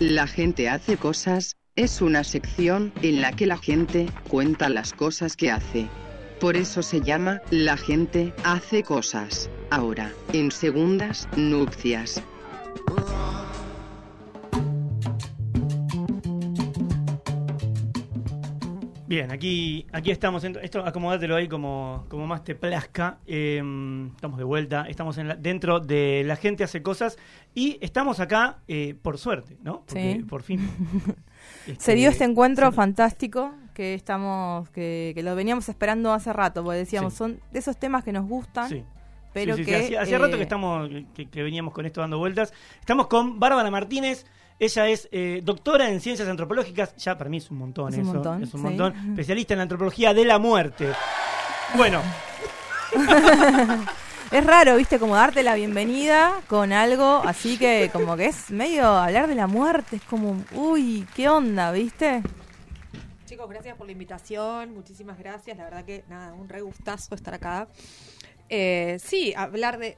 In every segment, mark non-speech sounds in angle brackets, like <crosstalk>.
La gente hace cosas, es una sección en la que la gente cuenta las cosas que hace. Por eso se llama La gente hace cosas. Ahora, en segundas nupcias. Bien, aquí, aquí estamos. esto acomodátelo ahí como, como más te plazca. Em, estamos de vuelta. Estamos en dentro de La gente hace cosas. Y estamos acá eh, por suerte, ¿no? Porque por fin. <laughs> Se dio este encuentro fantástico que estamos, que, lo veníamos esperando hace rato, porque decíamos, son de esos temas que nos gustan. Pero que, hacía, rato que eh, estamos que, veníamos con esto dando vueltas. Estamos con Bárbara Martínez, ella es eh, doctora en ciencias antropológicas, ya para mí es un montón es un montón, es un montón, especialista en la antropología de la muerte. Bueno. <laughs> es raro, viste, como darte la bienvenida con algo así que como que es medio hablar de la muerte, es como, uy, ¿qué onda, viste? Chicos, gracias por la invitación, muchísimas gracias, la verdad que nada, un re gustazo estar acá. Eh, sí, hablar de...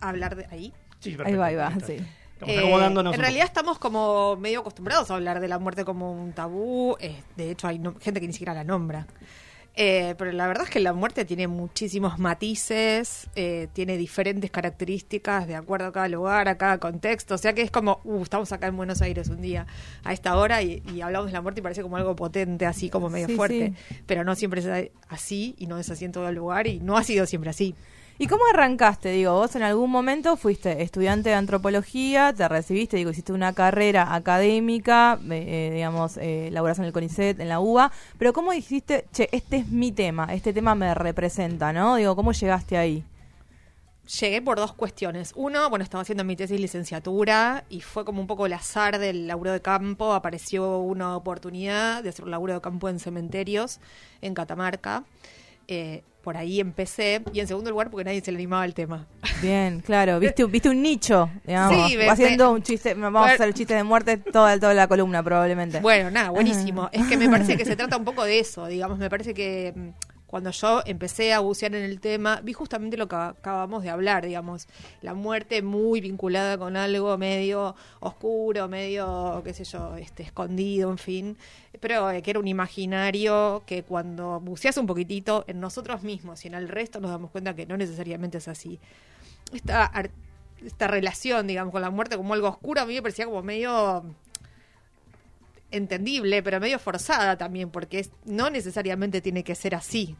Hablar de... Ahí. Sí, ahí va, ahí va, sí. Eh, en realidad estamos como medio acostumbrados a hablar de la muerte como un tabú. Eh, de hecho, hay gente que ni siquiera la nombra. Eh, pero la verdad es que la muerte tiene muchísimos matices, tiene diferentes características de acuerdo a cada lugar, a cada contexto. O sea que es como, uh, estamos acá en Buenos Aires un día a esta hora y, hablamos de la muerte y parece como algo potente, así como medio fuerte. Pero no siempre es así y no es así en todo el lugar y no ha sido siempre así. ¿Y cómo arrancaste? Digo, vos en algún momento fuiste estudiante de antropología, te recibiste, digo, hiciste una carrera académica, eh, digamos, eh, en el CONICET, en la UBA, pero ¿cómo dijiste, che, este es mi tema, este tema me representa, ¿no? Digo, ¿cómo llegaste ahí? Llegué por dos cuestiones. Uno, bueno, estaba haciendo mi tesis licenciatura y fue como un poco el azar del laburo de campo. Apareció una oportunidad de hacer un laburo de campo en cementerios en Catamarca. Eh, por ahí empecé. Y en segundo lugar, porque nadie se le animaba al tema. Bien, claro. Viste, viste un nicho, digamos. Sí, haciendo un chiste. Vamos a hacer el chiste de muerte toda, toda la columna, probablemente. Bueno, nada, buenísimo. es que me parece que <laughs> se trata un poco de eso, digamos. Me parece que mm, cuando yo empecé a bucear en el tema, vi justamente lo que acabamos de hablar, digamos, la muerte muy vinculada con algo medio oscuro, medio, qué sé yo, este, escondido, en fin, pero eh, que era un imaginario que cuando buceas un poquitito en nosotros mismos y en el resto nos damos cuenta que no necesariamente es así. Esta, esta relación, digamos, con la muerte como algo oscuro, a mí me parecía como medio entendible, pero medio forzada también, porque no necesariamente tiene que ser así.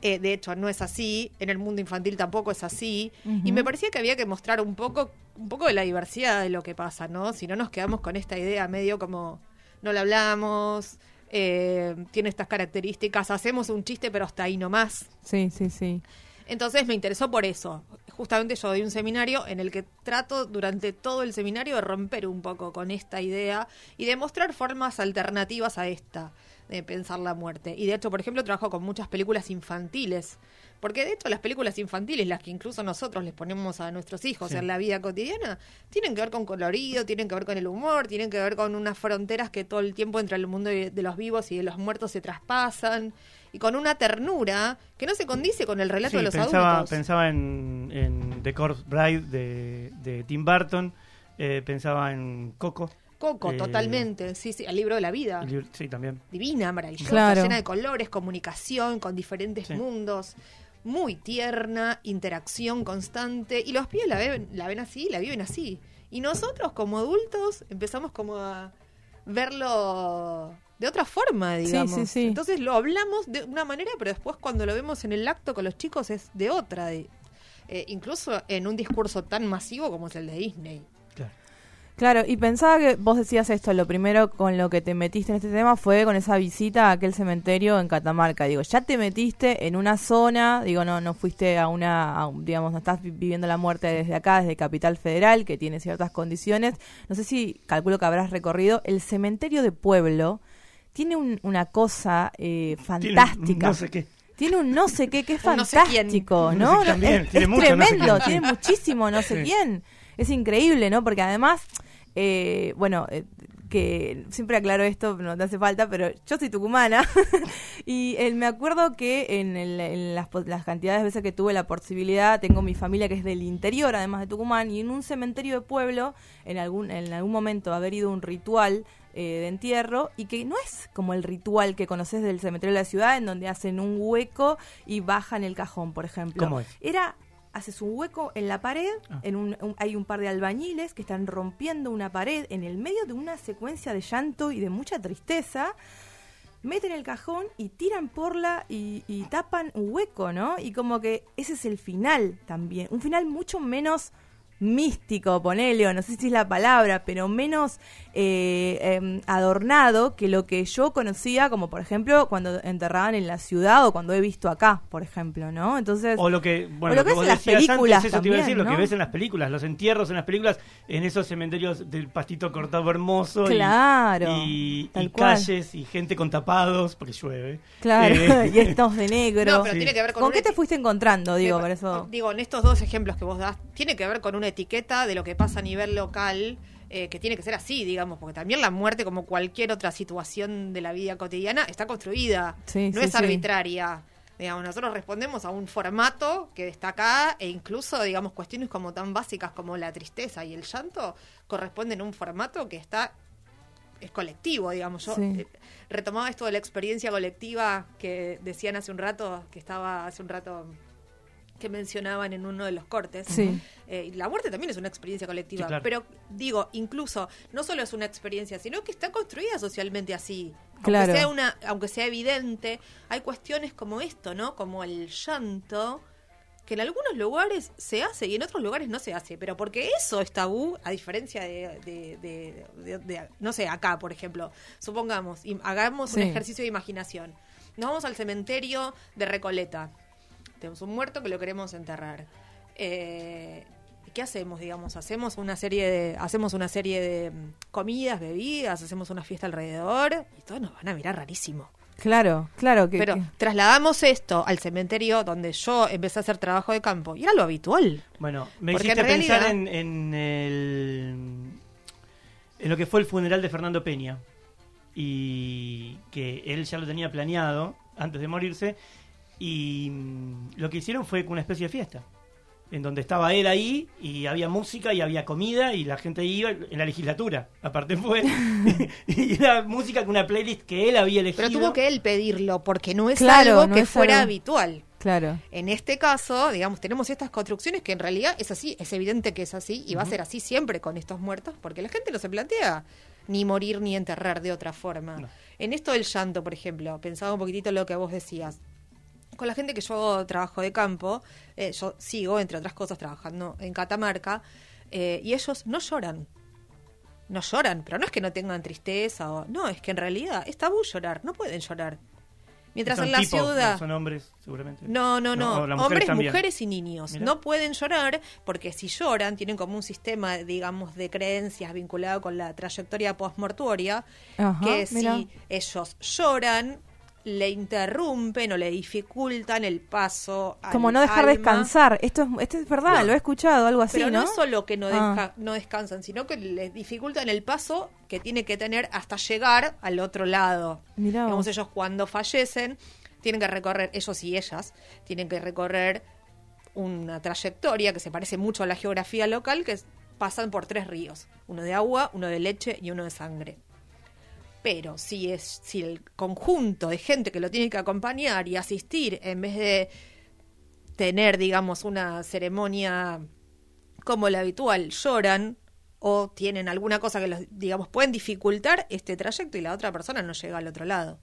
Eh, de hecho, no es así, en el mundo infantil tampoco es así, y me parecía que había que mostrar un poco, un poco de la diversidad de lo que pasa, ¿no? Si no nos quedamos con esta idea medio como no la hablamos, eh, tiene estas características, hacemos un chiste pero hasta ahí nomás. Sí, sí, sí. Entonces me interesó por eso. Justamente yo doy un seminario en el que trato durante todo el seminario de romper un poco con esta idea y de mostrar formas alternativas a esta de pensar la muerte. Y de hecho, por ejemplo, trabajo con muchas películas infantiles. Porque de hecho las películas infantiles, las que incluso nosotros les ponemos a nuestros hijos en la vida cotidiana, tienen que ver con colorido, tienen que ver con el humor, tienen que ver con unas fronteras que todo el tiempo entre el mundo de los vivos y de los muertos se traspasan y con una ternura que no se condice con el relato de los adultos. Pensaba en, en The Corpse Bride de, Tim Burton, eh, pensaba en Coco. Coco, eh, totalmente. Sí, sí, el libro de la vida. sí, también. Divina, maravillosa, llena de colores, comunicación con diferentes mundos. Muy tierna, interacción constante. Y los pibes la ven, la ven así, la viven así. Y nosotros, como adultos, empezamos como a verlo de otra forma, digamos. Entonces lo hablamos de una manera, pero después cuando lo vemos en el acto con los chicos es de otra. eh, incluso en un discurso tan masivo como es el de Disney. Claro. y pensaba que vos decías esto, lo primero con lo que te metiste en este tema fue con esa visita a aquel cementerio en Catamarca. Digo, ya te metiste en una zona, digo, no no fuiste a una, digamos, no estás viviendo la muerte desde acá, desde Capital Federal, que tiene ciertas condiciones. No sé si calculo que habrás recorrido el cementerio de pueblo tiene una cosa eh, fantástica. no sé qué. Tiene un no sé qué que es fantástico, ¿no? es, tremendo, tiene muchísimo no sé quién. Es increíble, ¿no? Porque además, eh, bueno, eh, que siempre aclaro esto, no te hace falta, pero yo soy tucumana <laughs> y me acuerdo que en, las, las, cantidades de veces que tuve la posibilidad, tengo mi familia que es del interior, además de Tucumán, y en un cementerio de pueblo, en algún, en algún momento haber ido a un ritual eh, de entierro y que no es como el ritual que conoces del cementerio de la ciudad en donde hacen un hueco y bajan el cajón, por ejemplo. ¿Cómo es? Era haces un hueco en la pared, ah. en un, hay un par de albañiles que están rompiendo una pared en el medio de una secuencia de llanto y de mucha tristeza, meten el cajón y tiran por la y, y tapan un hueco, ¿no? Y como que ese es el final también, un final mucho menos místico, ponele, no sé si es la palabra, pero menos eh, em, adornado que lo que yo conocía, como por ejemplo cuando enterraban en la ciudad o cuando he visto acá, por ejemplo, ¿no? Entonces, o lo que, bueno, lo que, en las películas, eso te iba a decir, lo que ves en las películas, los entierros en las películas, en esos cementerios del pastito cortado hermoso, claro, y, calles y gente con tapados porque llueve, claro, eh, <laughs> y estos de negro. No, pero tiene que ver con, qué te fuiste encontrando, digo, por eso? Digo, en estos dos ejemplos que vos das, tiene que ver con una etiqueta de lo que pasa a nivel local. Eh, que tiene que ser así, digamos, porque también la muerte, como cualquier otra situación de la vida cotidiana, está construida, no es arbitraria. Digamos, nosotros respondemos a un formato que está acá e incluso, digamos, cuestiones como tan básicas como la tristeza y el llanto corresponden a un formato que está es colectivo, digamos. Yo eh, retomaba esto de la experiencia colectiva que decían hace un rato, que estaba hace un rato que mencionaban en uno de los cortes. Eh, la muerte también es una experiencia colectiva, pero digo, incluso no solo es una experiencia, sino que está construida socialmente así. Aunque sea una, aunque sea evidente, hay cuestiones como esto, ¿no? Como el llanto, que en algunos lugares se hace y en otros lugares no se hace, pero porque eso es tabú, a diferencia de, no sé, acá, por ejemplo, supongamos, hagamos un ejercicio de imaginación. Nos vamos al cementerio de Recoleta tenemos un muerto que lo queremos enterrar. Eh, ¿Qué hacemos, digamos? Hacemos una serie de, hacemos una serie de mm, comidas, bebidas, hacemos una fiesta alrededor y todos nos van a mirar rarísimo. Claro, claro que. Pero trasladamos esto al cementerio donde yo empecé a hacer trabajo de campo y era lo habitual. Bueno, me hiciste pensar en, en, el, en lo que fue el funeral de Fernando Peña y que él ya lo tenía planeado antes de morirse y mm, lo que hicieron fue una especie de fiesta, en donde estaba él ahí y había música y había comida y la gente iba en la legislatura. Aparte fue. <laughs> <laughs> y era música con una playlist que él había elegido. Pero tuvo que él pedirlo, porque no es algo que fuera habitual. Claro. En este caso, digamos, tenemos estas construcciones que en realidad es así, es evidente que es así y va a ser así siempre con estos muertos, porque la gente no se plantea ni morir ni enterrar de otra forma. En esto del llanto, por ejemplo, pensaba un poquitito lo que vos decías con la gente que yo trabajo de campo, eh, yo sigo, entre otras cosas, trabajando en Catamarca, eh, y ellos no lloran. No lloran, pero no es que no tengan tristeza o. No, es que en realidad es tabú llorar, no pueden llorar. Mientras en la ciudad. Son hombres, seguramente. No, no, no. hombres, mujeres y niños. No pueden llorar porque si lloran, tienen como un sistema, digamos, de creencias vinculado con la trayectoria postmortuoria. que si ellos lloran, le interrumpen o le dificultan el paso. Como no dejar descansar. Esto es, esto es verdad, lo he escuchado, algo así. Pero no, es solo que no, ah. no descansan, sino que les dificultan el paso que tiene que tener hasta llegar al otro lado. Digamos, ellos cuando fallecen tienen que recorrer, ellos y ellas, tienen que recorrer una trayectoria que se parece mucho a la geografía local, que pasan por tres ríos, uno de agua, uno de leche y uno de sangre pero si es si el conjunto de gente que lo tiene que acompañar y asistir en vez de tener digamos una ceremonia como la habitual lloran o tienen alguna cosa que los digamos pueden dificultar este trayecto y la otra persona no llega al otro lado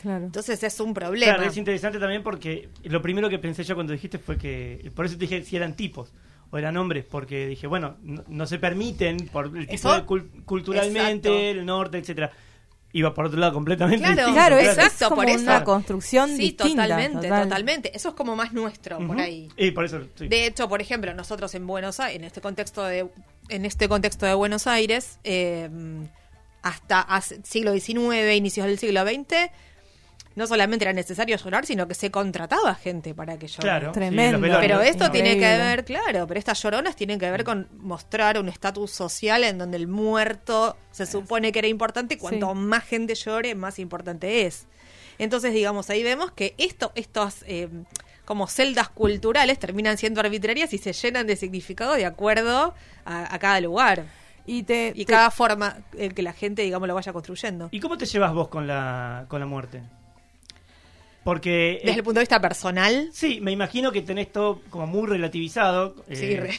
Claro. Entonces es un problema. Claro, es interesante también porque lo primero que pensé yo cuando dijiste fue que, por eso te dije si eran tipos o eran hombres, porque dije, bueno, no, se permiten por el tipo de culturalmente, el norte, etcétera iba por otro lado completamente claro, Claro, exacto, es como por eso. una construcción sí, totalmente, totalmente. Eso es como más nuestro por ahí. Y por eso, De hecho, por ejemplo, nosotros en Buenos Aires, en este contexto de, en este contexto de Buenos Aires, eh, hasta siglo XIX, inicios del siglo XX, no solamente era necesario llorar, sino que se contrataba gente para que llore. Claro, Tremendo. pero esto tiene que ver, claro, pero estas lloronas tienen que ver con mostrar un estatus social en donde el muerto se supone que era importante y cuanto más gente llore, más importante es. Entonces, digamos, ahí vemos que esto, estos eh, como celdas culturales terminan siendo arbitrarias y se llenan de significado de acuerdo a, cada lugar. Y, te, y cada forma en que la gente, digamos, lo vaya construyendo. ¿Y cómo te llevas vos con la, con la muerte? Porque... Desde el punto de vista personal. Sí, me imagino que tenés todo como muy relativizado. Sí, eh,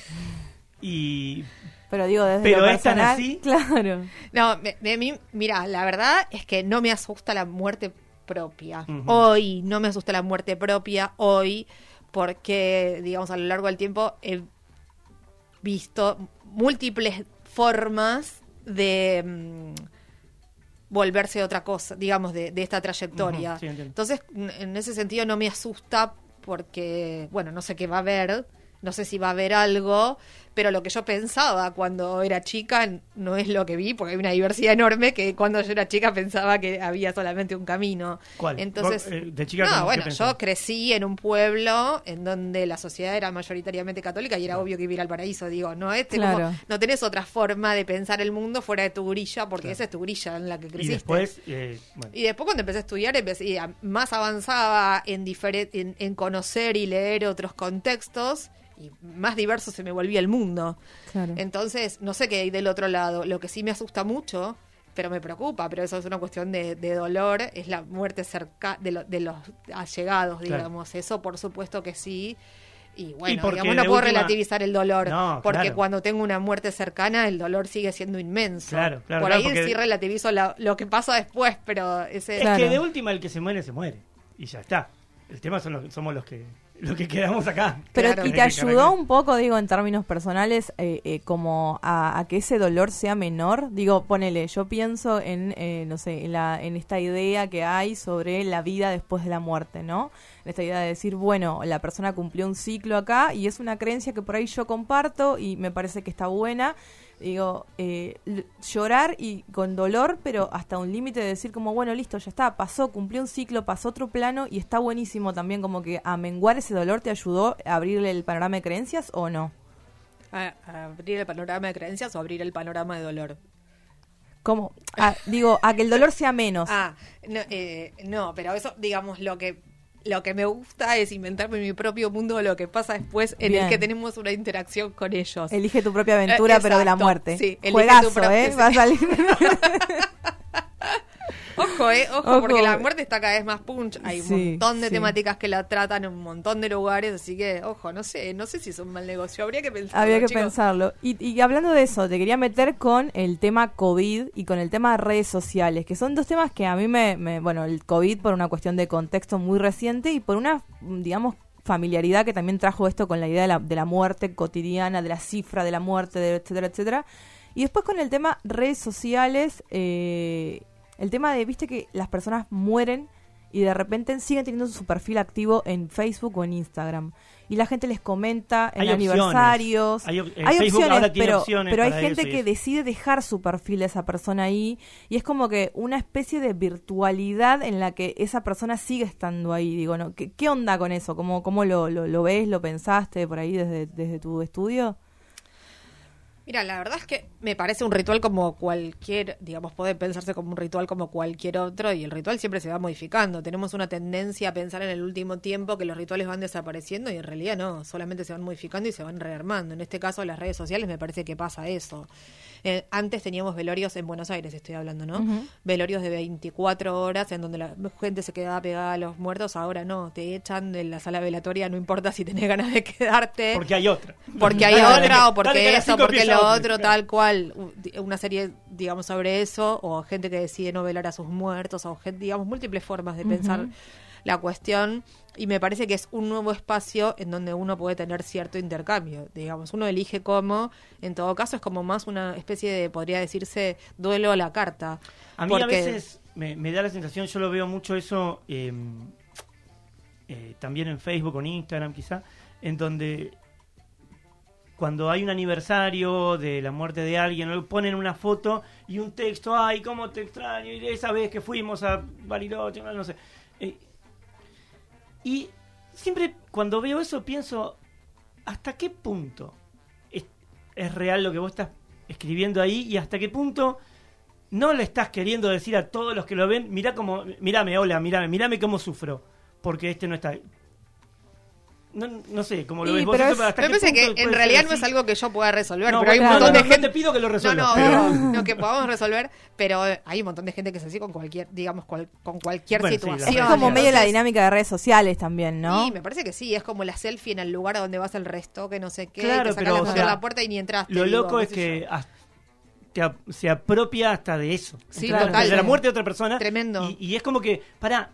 Y pero digo, desde Pero lo es tan así. Claro. No, de, mí, mira, la verdad es que no me asusta la muerte propia. Hoy no me asusta la muerte propia, hoy, porque, digamos, a lo largo del tiempo he visto múltiples formas de mm, volverse otra cosa, digamos, de, esta trayectoria. Entonces, en ese sentido no me asusta porque, bueno, no sé qué va a haber, no sé si va a haber algo, pero lo que yo pensaba cuando era chica no es lo que vi, porque hay una diversidad enorme que cuando yo era chica pensaba que había solamente un camino. ¿Cuál? Entonces, eh, de chica no, bueno, yo crecí en un pueblo en donde la sociedad era mayoritariamente católica y era obvio que vivir al paraíso, digo, no este no tenés otra forma de pensar el mundo fuera de tu grilla, porque esa es tu grilla en la que creciste. Y después, eh, y después cuando empecé a estudiar, empecé, más avanzaba en, en, en conocer y leer otros contextos y más diverso se me volvía el mundo. Entonces, no sé qué hay del otro lado. Lo que sí me asusta mucho, pero me preocupa, pero eso es una cuestión de, dolor, es la muerte cerca de, de los allegados, digamos. Eso, por supuesto que sí. Y bueno, digamos, no puedo relativizar el dolor, porque cuando tengo una muerte cercana, el dolor sigue siendo inmenso. Claro, claro, Por ahí sí relativizo lo que pasa después, pero ese... Es que de última el que se muere, se muere. Y ya está. El tema son somos los que lo que quedamos acá. Pero y te ayudó un poco, digo, en términos personales, eh, eh, como a, que ese dolor sea menor. Digo, ponele, yo pienso en, eh, no sé, en, la, en esta idea que hay sobre la vida después de la muerte, ¿no? En esta idea de decir, bueno, la persona cumplió un ciclo acá y es una creencia que por ahí yo comparto y me parece que está buena digo, eh, llorar y con dolor, pero hasta un límite de decir como, bueno, listo, ya está, pasó, cumplió un ciclo, pasó otro plano y está buenísimo también como que a menguar ese dolor te ayudó a abrirle el panorama de creencias o no? A, abrir el panorama de creencias o abrir el panorama de dolor. ¿Cómo? digo, a que el dolor sea menos. Ah, no, eh, no, pero eso, digamos, lo que lo que me gusta es inventarme mi propio mundo lo que pasa después en el que tenemos una interacción con ellos. Elige tu propia aventura, pero de la muerte. Sí, Juegazo, ¿eh? Va a salir. <laughs> Ojo, eh, ojo, porque la muerte está cada vez más punch. Hay un montón de temáticas que la tratan en un montón de lugares, así que, ojo, no sé, no sé si es un mal negocio, habría que pensarlo. Habría que pensarlo. Y, y, hablando de eso, te quería meter con el tema COVID y con el tema de redes sociales, que son dos temas que a mí me, me bueno, el COVID por una cuestión de contexto muy reciente y por una, digamos, familiaridad que también trajo esto con la idea de la, de la muerte cotidiana, de la cifra de la muerte, etcétera, etcétera. Y después con el tema redes sociales, eh, el tema de, viste que las personas mueren y de repente siguen teniendo su perfil activo en Facebook o en Instagram. Y la gente les comenta en aniversarios. Hay, opciones, pero, pero hay gente que decide dejar su perfil de esa persona ahí. Y es como que una especie de virtualidad en la que esa persona sigue estando ahí. Digo, ¿no? ¿Qué, qué onda con eso? ¿Cómo, cómo lo, lo, lo ves? ¿Lo pensaste por ahí desde, desde tu estudio? Mira, la verdad es que me parece un ritual como cualquier, digamos, puede pensarse como un ritual como cualquier otro y el ritual siempre se va modificando. Tenemos una tendencia a pensar en el último tiempo que los rituales van desapareciendo y en realidad no, solamente se van modificando y se van rearmando. En este caso, las redes sociales me parece que pasa eso. Eh, antes teníamos velorios en Buenos Aires, estoy hablando, ¿no? Velorios de 24 horas en donde la gente se quedaba pegada a los muertos, ahora no, te echan de la sala velatoria, no importa si tenés ganas de quedarte. Porque hay otra. Porque hay <laughs> otra o porque eso, porque lo otro, tal cual. Una serie, digamos, sobre eso, o gente que decide no velar a sus muertos, o gente, digamos, múltiples formas de pensar la cuestión y me parece que es un nuevo espacio en donde uno puede tener cierto intercambio, digamos, uno elige cómo, en todo caso es como más una especie de, podría decirse, duelo a la carta. A mí a veces me, da la sensación, yo lo veo mucho eso em, eh, también en Facebook o en Instagram quizá, en donde cuando hay un aniversario de la muerte de alguien, ponen una foto y un texto, ay, cómo te extraño, y esa vez que fuimos a Bariloche, no sé Eh, y siempre cuando veo eso pienso, ¿hasta qué punto es, real lo que vos estás escribiendo ahí y hasta qué punto no le estás queriendo decir a todos los que lo ven, mira cómo, mírame, hola, mírame, mírame cómo sufro, porque este no está. No, no sé, como lo ves vos. Pero me parece que en realidad no es algo que yo pueda resolver. pero hay un montón de gente. te pido que lo resuelvas. No, no, no, que podamos resolver, pero hay un montón de gente que es así con cualquier, digamos, con cualquier situación. es como medio la dinámica de redes sociales también, ¿no? Sí, me parece que sí. Es como la selfie en el lugar donde vas el resto, que no sé qué, claro, que sacas la, la puerta y ni entraste. Lo loco es que se apropia hasta de eso. Sí, total. De la muerte de otra persona. Tremendo. Y, y es como que, para,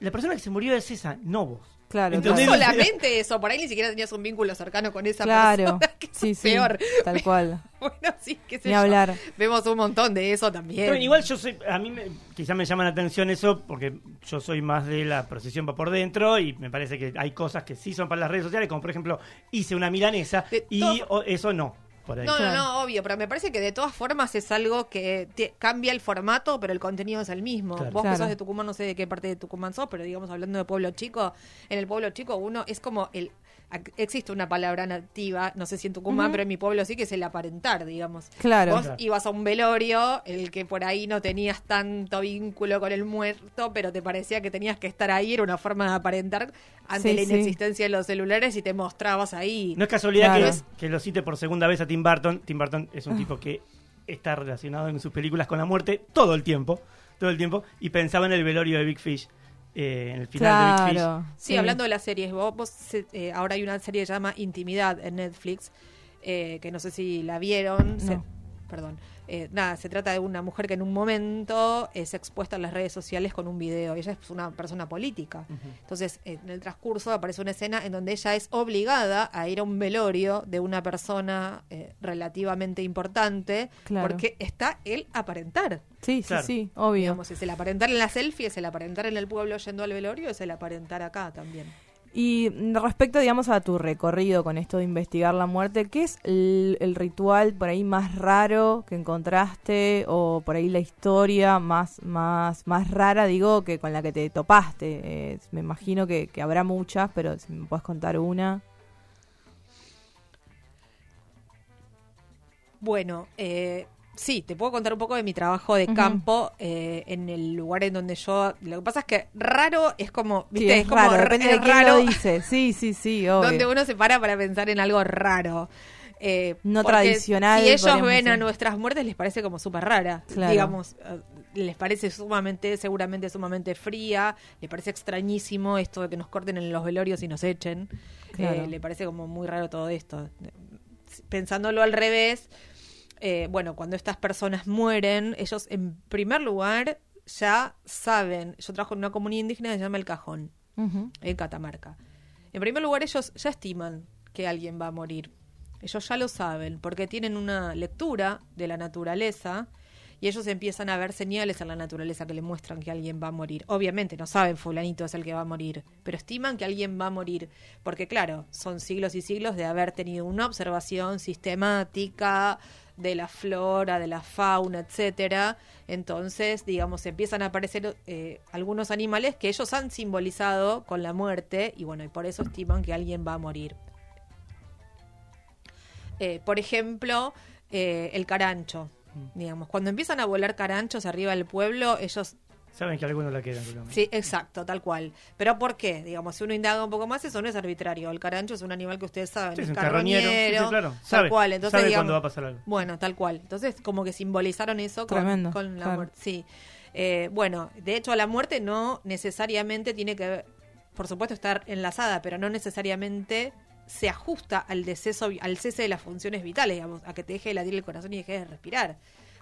la persona que se murió es esa, no vos. Claro, no solamente eso, por ahí ni siquiera tenías un vínculo cercano con esa persona. Que sí, sí, peor. Tal cual. <laughs> bueno, sí, qué sé Ni hablar. Vemos un montón de eso también. igual yo soy, a mí me, quizá me llama la atención eso porque yo soy más de la procesión va por dentro y me parece que hay cosas que sí son para las redes sociales, como por ejemplo, hice una milanesa y eso no. No, no, no, obvio, pero me parece que de todas formas es algo que cambia el formato, pero el contenido es el mismo. Vos que sos de Tucumán, no sé de qué parte de Tucumán sos, pero digamos, hablando de pueblo chico, en el pueblo chico uno es como el existe una palabra nativa, no sé si en Tucumán, pero en mi pueblo sí que es el aparentar, digamos. Claro. Vos ibas a un velorio, el que por ahí no tenías tanto vínculo con el muerto, pero te parecía que tenías que estar ahí, era una forma de aparentar ante la inexistencia de los celulares y te mostrabas ahí. No es casualidad que, que, lo cite por segunda vez a Tim Burton. Tim Burton es un ah. tipo que está relacionado en sus películas con la muerte todo el tiempo, todo el tiempo, y pensaba en el velorio de Big Fish. Eh, en el final de Big Fish. Sí, hablando de las series, vos, eh, ahora hay una serie que se llama Intimidad en Netflix, eh, que no sé si la vieron. Perdón. Eh, nada, se trata de una mujer que en un momento es expuesta en las redes sociales con un video. Ella es una persona política. Entonces, en el transcurso aparece una escena en donde ella es obligada a ir a un velorio de una persona eh, relativamente importante porque está el aparentar. Sí, sí, sí, obvio. Digamos, es el aparentar en la selfie, es el aparentar en el pueblo yendo al velorio, es el aparentar acá también. Y respecto, digamos, a tu recorrido con esto de investigar la muerte, ¿qué es el, ritual por ahí más raro que encontraste o por ahí la historia más más más rara, digo, que con la que te topaste? Me imagino que, que, habrá muchas, pero si me puedes contar una. Bueno, eh, Sí, te puedo contar un poco de mi trabajo de campo eh, en el lugar en donde yo. Lo que pasa es que raro es como. ¿viste? es, raro, depende de quién lo dice. Sí, sí, sí. <laughs> Obvio. Donde uno se para para pensar en algo raro. Eh, no tradicional. Si ellos ven a nuestras muertes, les parece como súper rara. Digamos, eh, les parece sumamente, seguramente sumamente fría. Les parece extrañísimo esto de que nos corten en los velorios y nos echen. Eh, le parece como muy raro todo esto. Pensándolo al revés eh, bueno, cuando estas personas mueren, ellos en primer lugar ya saben, yo trabajo en una comunidad indígena que se llama El Cajón, en Catamarca. En primer lugar, ellos ya estiman que alguien va a morir. Ellos ya lo saben, porque tienen una lectura de la naturaleza y ellos empiezan a ver señales en la naturaleza que le muestran que alguien va a morir. Obviamente no saben fulanito es el que va a morir, pero estiman que alguien va a morir, porque claro, son siglos y siglos de haber tenido una observación sistemática de la flora, de la fauna, etcétera. Entonces, digamos, empiezan a aparecer eh, algunos animales que ellos han simbolizado con la muerte y bueno, y por eso estiman que alguien va a morir. Eh, por ejemplo, eh, el carancho. Mm. Digamos, cuando empiezan a volar caranchos arriba del pueblo, ellos Saben que algunos la quedan. Sí, exacto, tal cual. Pero ¿por qué? Digamos, si uno indaga un poco más, eso no es arbitrario. El carancho es un animal que ustedes saben, es, carroñero, claro. Tal cual. Entonces, sabe va a pasar algo. Bueno, tal cual. Entonces, como que simbolizaron eso con, con la muerte. Sí. Eh, bueno, de hecho, la muerte no necesariamente tiene que, por supuesto, estar enlazada, pero no necesariamente se ajusta al deceso, al cese de las funciones vitales, digamos, a que te deje de latir el corazón y dejes de respirar.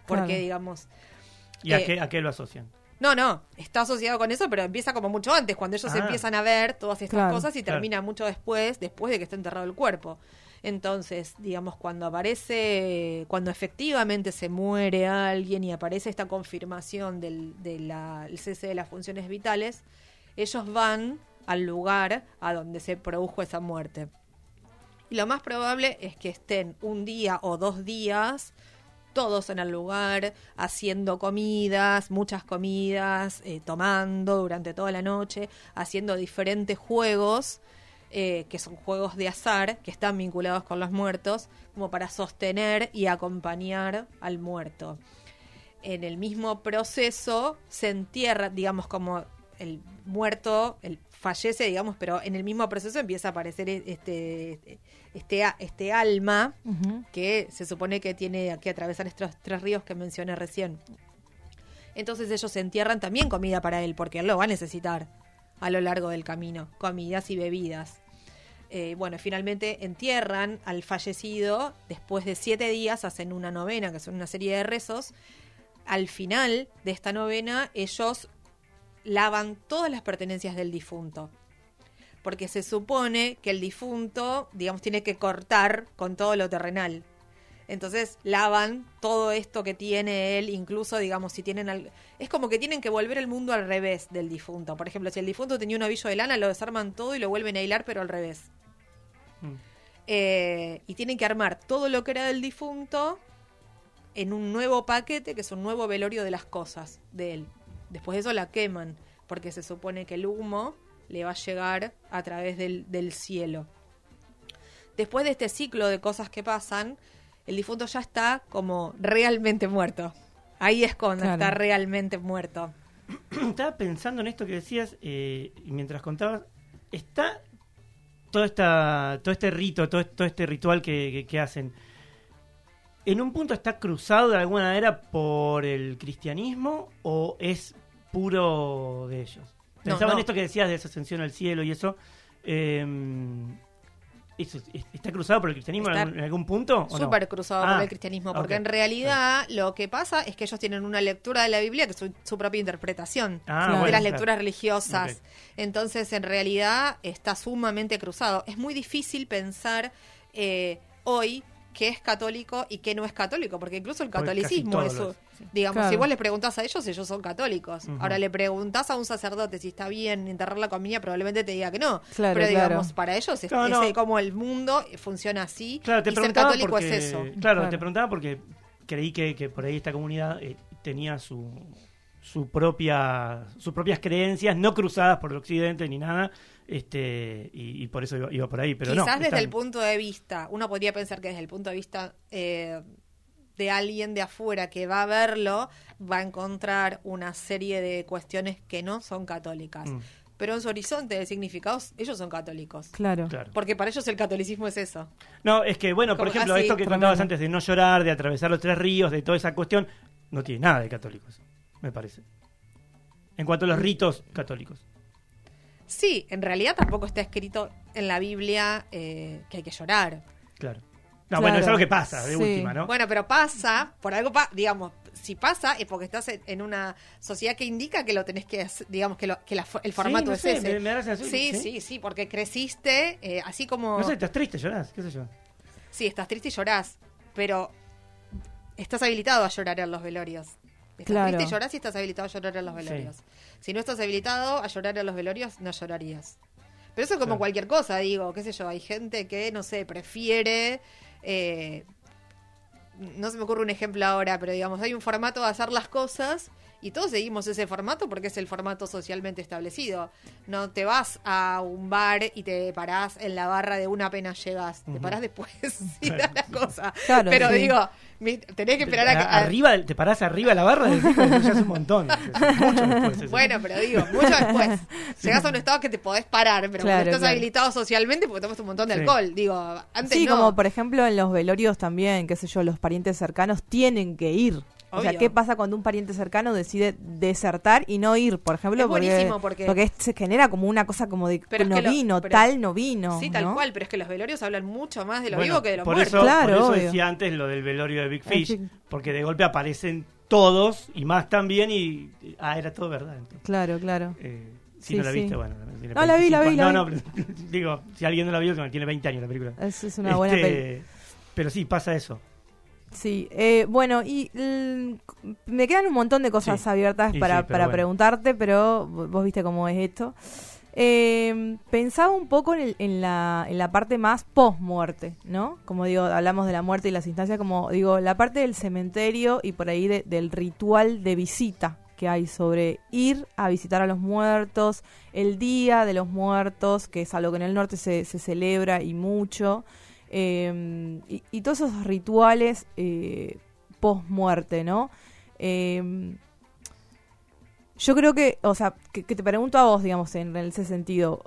Porque, digamos... ¿Y a, eh, qué, a qué lo asocian? No, no, está asociado con eso, pero empieza como mucho antes, cuando ellos ah. empiezan a ver todas estas cosas y termina mucho después, después de que esté enterrado el cuerpo. Entonces, digamos, cuando aparece, cuando efectivamente se muere alguien y aparece esta confirmación del, cese de las funciones vitales, ellos van al lugar a donde se produjo esa muerte. Y lo más probable es que estén un día o dos días todos en el lugar, haciendo comidas, muchas comidas, eh, tomando durante toda la noche, haciendo diferentes juegos, eh, que son juegos de azar, que están vinculados con los muertos, como para sostener y acompañar al muerto. En el mismo proceso se entierra, digamos, como el muerto, el fallece, digamos, pero en el mismo proceso empieza a aparecer e-, este, este, este alma que se supone que tiene que atravesar estos tres ríos que mencioné recién. Entonces ellos se entierran también comida para él, porque él lo va a necesitar a lo largo del camino, comidas y bebidas. Eh, bueno, finalmente entierran al fallecido, después de siete días hacen una novena, que son una serie de rezos. Al final de esta novena, ellos lavan todas las pertenencias del difunto. Porque se supone que el difunto, digamos, tiene que cortar con todo lo terrenal. Entonces lavan todo esto que tiene él, incluso, digamos, si tienen... Al... Es como que tienen que volver el mundo al revés del difunto. Por ejemplo, si el difunto tenía un avillo de lana, lo desarman todo y lo vuelven a hilar, pero al revés. Mm. Eh, y tienen que armar todo lo que era del difunto en un nuevo paquete, que es un nuevo velorio de las cosas de él. Después de eso la queman, porque se supone que el humo le va a llegar a través del, cielo. Después de este ciclo de cosas que pasan, el difunto ya está como realmente muerto. Ahí es cuando está realmente muerto. <clears throat> Estaba pensando en esto que decías eh, y mientras contabas, está todo, esta, todo este rito, todo, todo este ritual que, que, hacen, ¿en un punto está cruzado de alguna manera por el cristianismo o es puro de ellos? Pensaba en esto que decías de esa ascensión al cielo y eso. Eh, ¿Está cruzado por el cristianismo en algún punto? Súper cruzado por ah, el cristianismo, porque en realidad lo que pasa es que ellos tienen una lectura de la Biblia que es su, propia interpretación ah, de las lecturas religiosas. Entonces, en realidad está sumamente cruzado. Es muy difícil pensar eh, hoy qué es católico y qué no es católico, porque incluso el catolicismo es, digamos, si vos le preguntás a ellos, ellos son católicos. Ahora le preguntás a un sacerdote si está bien enterrar la comida, probablemente te diga que no. Pero digamos, para ellos es, como el mundo funciona así claro, te y ser católico es eso. Claro, te preguntaba porque creí que, por ahí esta comunidad eh, tenía su su propia sus propias creencias no cruzadas por el occidente ni nada este y, por eso iba, por ahí pero quizás desde el punto de vista uno podría pensar que desde el punto de vista eh, de alguien de afuera que va a verlo va a encontrar una serie de cuestiones que no son católicas. Mm. pero en su horizonte de significados ellos son católicos. Claro. porque para ellos el catolicismo es eso. No es que bueno por ejemplo esto que contabas antes de no llorar de atravesar los tres ríos de toda esa cuestión no tiene nada de católicos me parece en cuanto a los ritos católicos Sí, en realidad tampoco está escrito en la Biblia eh, que hay que llorar. Claro. No, bueno, es algo que pasa, de última, ¿no? Bueno, pero pasa, por algo, digamos, si pasa es porque estás en una sociedad que indica que lo tenés que, digamos, que, que el formato es ese. sí, sí, sí, porque creciste eh, así como... No sé, estás triste, llorás, qué sé yo. Sí, estás triste y llorás, pero estás habilitado a llorar en los velorios. Estás claro. triste y llorás y estás habilitado a llorar en los velorios. Si no estás habilitado a llorar en los velorios, no llorarías. Pero eso es como cualquier cosa, digo, qué sé yo, hay gente que, no sé, prefiere... Eh, no se me ocurre un ejemplo ahora, pero digamos, hay un formato de hacer las cosas y todos seguimos ese formato porque es el formato socialmente establecido. No te vas a un bar y te parás en la barra de una apenas llegas. Te parás después <laughs> y da la cosa. Pero digo, tenés que esperar a que. Arriba, te parás arriba de la barra y ya es un montón. <laughs> bueno, pero digo, mucho después. Llegás a un estado que te podés parar, pero cuando estás habilitado socialmente porque tomas un montón de alcohol. Digo, antes Sí, como por ejemplo en los velorios también, qué sé yo, los parientes cercanos tienen que ir. O sea, ¿qué pasa cuando un pariente cercano decide desertar y no ir, por ejemplo? Es buenísimo porque, porque, se genera como una cosa como de pero no vino, tal no vino. Sí, tal cual, pero es que los velorios hablan mucho más de lo vivo que de lo por muerto. Eso, claro, por eso decía antes lo del velorio de Big Fish, porque de golpe aparecen todos y más también y ah, era todo verdad. Claro, claro. Eh, si no la viste, bueno. No, la vi, la vi. no, no, <laughs> digo, si alguien no la vio, tiene 20 años la película. Es, es una buena este, película. Pero sí, pasa eso. Sí, eh, bueno, y me quedan un montón de cosas abiertas para, para preguntarte, pero vos viste cómo es esto. Eh, pensaba un poco en, la, en la parte más post-muerte, ¿no? Como digo, hablamos de la muerte y las instancias, como digo, la parte del cementerio y por ahí del ritual de visita que hay sobre ir a visitar a los muertos, el Día de los Muertos, que es algo que en el norte se, se celebra y mucho, eh, y, todos esos rituales eh, post-muerte, ¿no? Eh, yo creo que, o sea, que, te pregunto a vos, digamos, en ese sentido.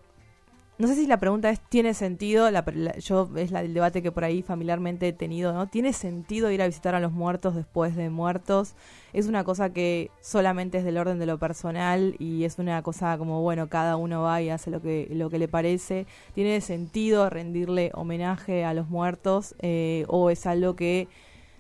No sé si la pregunta es, ¿tiene sentido? La, yo es la, el debate que por ahí familiarmente he tenido, ¿no? ¿Tiene sentido ir a visitar a los muertos después de muertos? Es una cosa que solamente es del orden de lo personal y es una cosa como, bueno, cada uno va y hace lo que, lo que le parece. ¿Tiene sentido rendirle homenaje a los muertos eh, o es algo que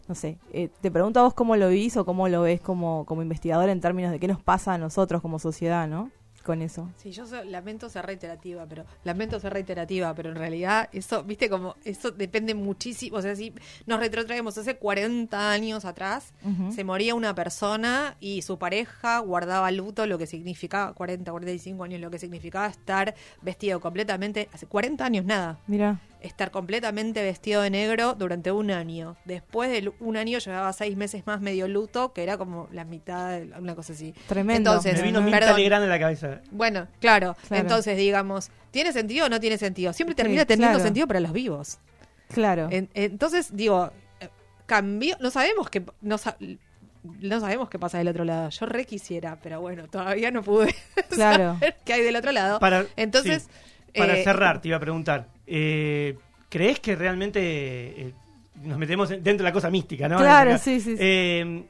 no sé, eh, te pregunto a vos cómo lo vís o cómo lo ves como, como investigador en términos de qué nos pasa a nosotros como sociedad, ¿no? Con eso. Sí, yo lamento ser reiterativa, pero lamento ser reiterativa, pero en realidad eso, viste, como eso depende muchísimo. O sea, si nos retrotraemos hace 40 años atrás, se moría una persona y su pareja guardaba luto, lo que significaba, 40, 45 años, lo que significaba estar vestido completamente, hace 40 años nada. Mira estar completamente vestido de negro durante un año. Después de un año llevaba seis meses más medio luto, que era como la mitad, una cosa así. Tremendo. Entonces, Me vino grande en la cabeza. Bueno, claro. Entonces, digamos, ¿tiene sentido o no tiene sentido? Siempre termina teniendo sentido para los vivos. Claro. entonces, digo, cambió, no sabemos qué... No, no sabemos qué pasa del otro lado. Yo re quisiera, pero bueno, todavía no pude <laughs> claro. saber qué hay del otro lado. Para, Entonces, para eh, cerrar, te iba a preguntar, eh, ¿crees que realmente eh, nos metemos dentro de la cosa mística, no? Claro, sí, sí. Eh,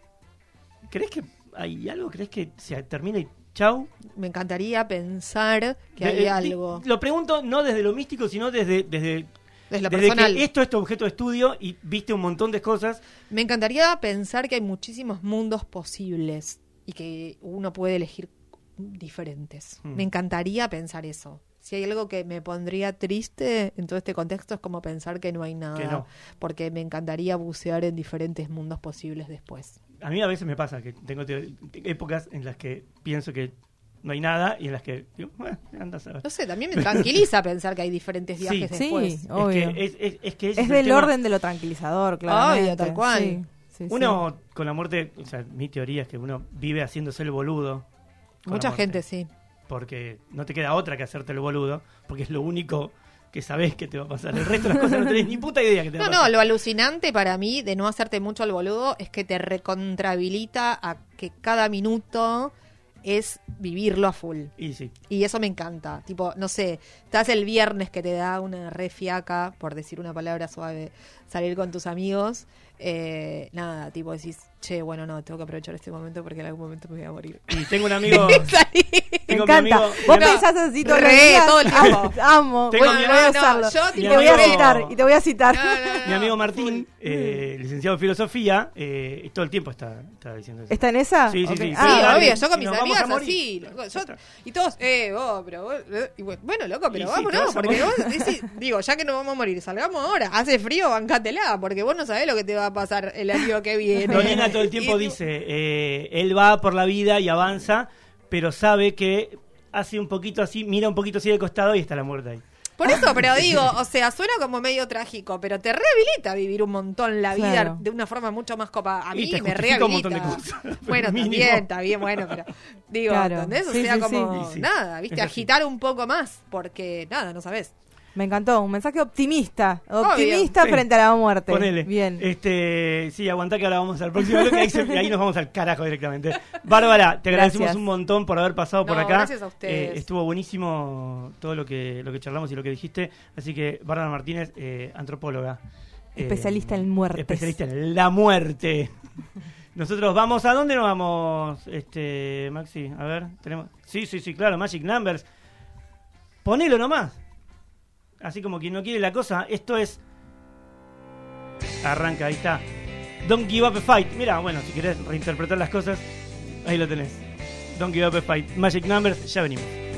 ¿Crees que hay algo? ¿Crees que se termina y chau? Me encantaría pensar que hay algo. Lo pregunto no desde lo místico, sino desde, desde desde lo personal. Que esto es tu objeto de estudio y viste un montón de cosas. Me encantaría pensar que hay muchísimos mundos posibles y que uno puede elegir diferentes. Hmm. Me encantaría pensar eso si hay algo que me pondría triste en todo este contexto es como pensar que no hay nada. Porque me encantaría bucear en diferentes mundos posibles después. A mí a veces me pasa que tengo épocas en las que pienso que no hay nada y en las que digo, bueno, andas a. No sé, también me tranquiliza <laughs> pensar que hay diferentes viajes después. Sí, obvio. Es, que, es, del orden de lo tranquilizador, claro. Obvio, tal cual. uno, con la muerte, o sea, mi teoría es que uno vive haciéndose el boludo. Mucha gente, sí porque no te queda otra que hacerte el boludo, porque es lo único que sabes que te va a pasar. El resto de las cosas no tenés ni puta idea que te va a pasar. No, no, lo alucinante para mí de no hacerte mucho el boludo es que te recontrabilita a que cada minuto es vivirlo a full. Y sí. Y eso me encanta. Tipo, no sé, estás el viernes que te da una refiaca, por decir una palabra suave, salir con tus amigos. Eh, nada, tipo decís, che, bueno, no, tengo que aprovechar este momento porque en algún momento me voy a morir. Y tengo un <laughs> amigo. Tengo me encanta. Amigo, Vos pensás así todo, el día. todo el tiempo. Amo. Tengo bueno, mi amigo, yo y te voy a citar. Y te voy a citar. mi amigo Martín, eh, licenciado en filosofía, eh, todo el tiempo está, está, diciendo eso. ¿Está en esa? Sí, sí, sí. Ah, obvio, yo con mis amigas así. Yo, y todos, eh, vos, pero vos, eh, bueno, loco, pero vámonos, porque vos decís, digo, ya que nos vamos a morir, salgamos ahora. Hace frío, bancátela, porque vos no sabés lo que te va a pasar el año que viene. Donina todo el tiempo <laughs> dice, eh, él va por la vida y avanza, pero sabe que hace un poquito así, mira un poquito así de costado y está la muerte ahí. Por eso, pero <laughs> digo, o sea, suena como medio trágico, pero te rehabilita vivir un montón la vida de una forma mucho más copa. A mí me rehabilita. bueno, también, está bien, bueno, pero digo, claro. ¿entendés? O sea, como nada, ¿viste? Agitar un poco más, porque nada, no sabes. Me encantó, un mensaje optimista, optimista frente a la muerte. Ponele. Bien. Este, sí, aguantá que ahora vamos al próximo bloque y ahí, nos vamos al carajo directamente. Bárbara, te agradecemos un montón por haber pasado por acá. Gracias a ustedes. Eh, estuvo buenísimo todo lo que lo que charlamos y lo que dijiste, así que Bárbara Martínez, eh, antropóloga, eh, especialista en muerte. Especialista en la muerte. Nosotros vamos, ¿a dónde nos vamos, este Maxi? A ver, tenemos. Sí, sí, sí, claro, Magic Numbers. Ponelo nomás así como quien no quiere la cosa, esto es. Arranca, ahí está. Don't give up fight. Mira, bueno, si querés reinterpretar las cosas, ahí lo tenés. Don't give up fight. Magic Numbers, ya venimos.